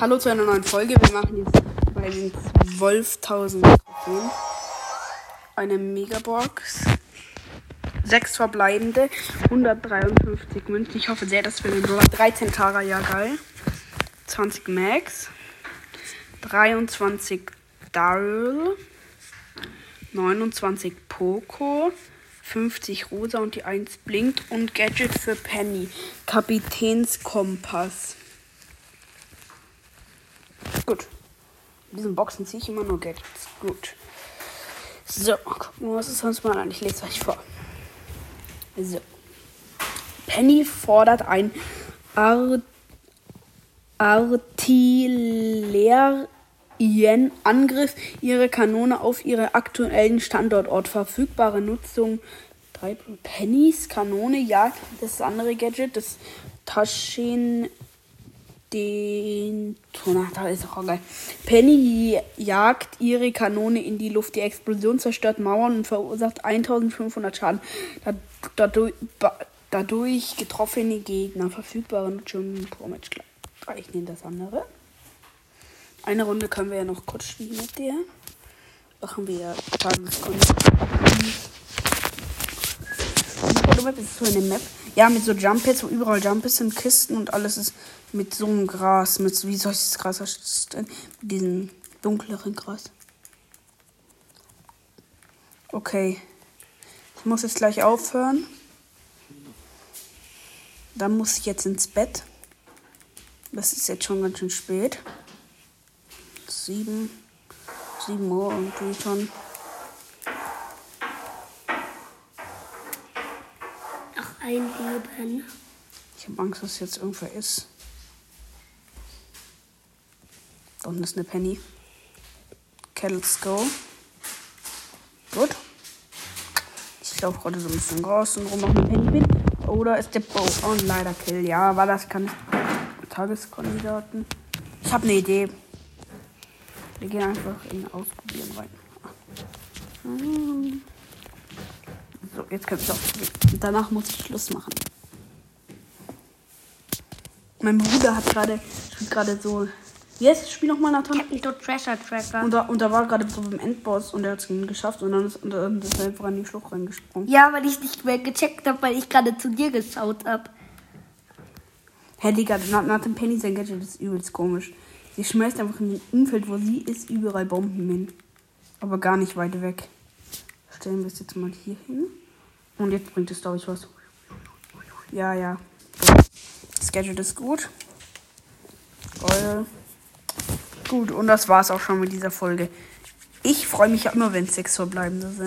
Hallo zu einer neuen Folge. Wir machen jetzt bei den 12.000 Trophäen eine Megabox. Sechs verbleibende, 153 Münzen. Ich hoffe sehr, dass wir den Dollar 13 Tara, ja geil. 20 Max, 23 Daryl, 29 Poco, 50 Rosa und die 1 blinkt und Gadget für Penny. Kapitänskompass. Gut. In diesen Boxen ziehe ich immer nur Gadgets. Gut. So, gucken wir, was ist sonst mal an. Ich lese euch vor. So. Penny fordert ein Art Artillerienangriff ihre Kanone auf ihren aktuellen Standortort. Verfügbare Nutzung. Drei Pennys Kanone jagt das andere Gadget, das Taschen den Tornado ist auch geil. Penny jagt ihre Kanone in die Luft. Die Explosion zerstört Mauern und verursacht 1500 Schaden. Dadurch, dadurch getroffene Gegner. Verfügbare Nutzung pro Match. Ich nehme das andere. Eine Runde können wir ja noch kurz spielen mit dir. Machen wir ja Tageskunde. Das ist so eine Map. Ja, mit so Jump-Pads, wo überall Jump sind, Kisten und alles ist mit so einem Gras. Mit wie soll ich das Gras erstellen? Mit diesem dunkleren Gras. Okay. Ich muss jetzt gleich aufhören. Dann muss ich jetzt ins Bett. Das ist jetzt schon ganz schön spät. Sieben. Sieben Uhr irgendwie schon. Ein. Ich habe Angst, dass jetzt irgendwer ist. Da unten ist eine Penny. Okay, go. Gut. Ich laufe gerade so ein bisschen raus und rum auf eine Penny bin. Oder ist der Bow? Oh, leider Kill. Ja, war das kann ich. Tageskandidaten. Ich habe eine Idee. Wir gehen einfach in Ausprobieren rein. Jetzt können wir ausprobieren. Danach muss ich Schluss machen. Mein Bruder hat gerade gerade so. Jetzt yes, spiel nochmal Nathan. Captain Treasure Tracker. Und da, und da war gerade so beim Endboss und er hat es geschafft und dann ist, und dann ist er einfach in die Schlucht reingesprungen. Ja, weil ich nicht mehr gecheckt habe, weil ich gerade zu dir geschaut habe. Hä, Digga, Nathan Penny, sein Gadget ist übelst komisch. Sie schmeißt einfach in den Umfeld, wo sie ist, überall Bomben hin. Aber gar nicht weit weg. Stellen wir es jetzt mal hier hin. Und jetzt bringt es, glaube ich, was. Ja, ja. Gadget ist gut. Geil. Gut, und das war's auch schon mit dieser Folge. Ich freue mich immer, wenn es sechs verbleibende sind.